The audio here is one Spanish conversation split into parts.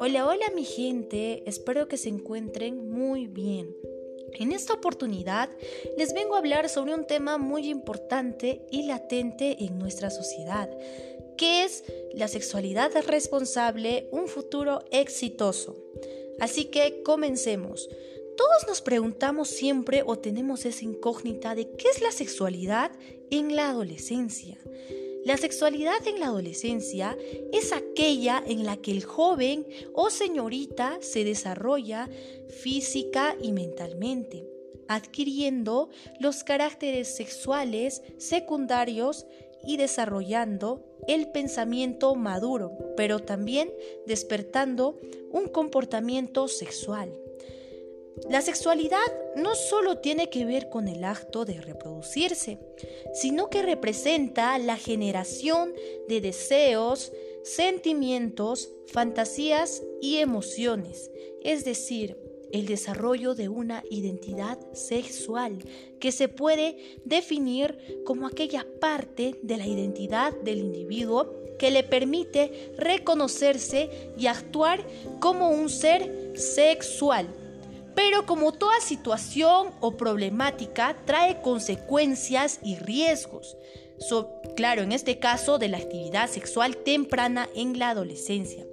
Hola, hola mi gente, espero que se encuentren muy bien. En esta oportunidad les vengo a hablar sobre un tema muy importante y latente en nuestra sociedad, que es la sexualidad responsable, un futuro exitoso. Así que comencemos. Todos nos preguntamos siempre o tenemos esa incógnita de qué es la sexualidad en la adolescencia. La sexualidad en la adolescencia es aquella en la que el joven o señorita se desarrolla física y mentalmente, adquiriendo los caracteres sexuales secundarios y desarrollando el pensamiento maduro, pero también despertando un comportamiento sexual. La sexualidad no solo tiene que ver con el acto de reproducirse, sino que representa la generación de deseos, sentimientos, fantasías y emociones, es decir, el desarrollo de una identidad sexual que se puede definir como aquella parte de la identidad del individuo que le permite reconocerse y actuar como un ser sexual pero como toda situación o problemática trae consecuencias y riesgos. claro, en este caso de la actividad sexual temprana en la adolescencia.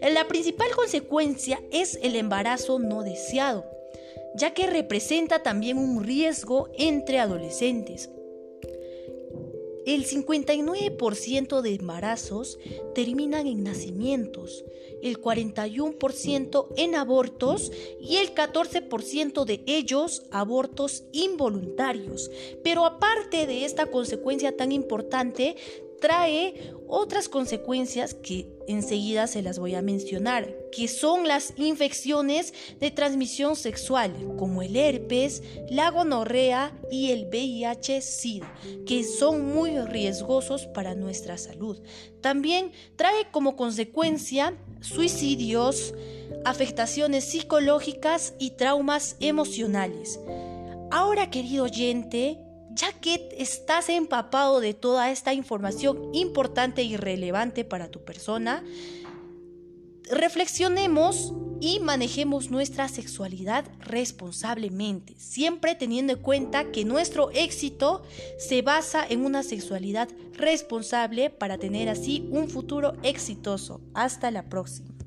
La principal consecuencia es el embarazo no deseado, ya que representa también un riesgo entre adolescentes. El 59% de embarazos terminan en nacimientos, el 41% en abortos y el 14% de ellos abortos involuntarios. Pero aparte de esta consecuencia tan importante, trae otras consecuencias que enseguida se las voy a mencionar, que son las infecciones de transmisión sexual, como el herpes, la gonorrea y el VIH-Sida, que son muy riesgosos para nuestra salud. También trae como consecuencia suicidios, afectaciones psicológicas y traumas emocionales. Ahora, querido oyente, ya que estás empapado de toda esta información importante y relevante para tu persona, reflexionemos y manejemos nuestra sexualidad responsablemente, siempre teniendo en cuenta que nuestro éxito se basa en una sexualidad responsable para tener así un futuro exitoso. Hasta la próxima.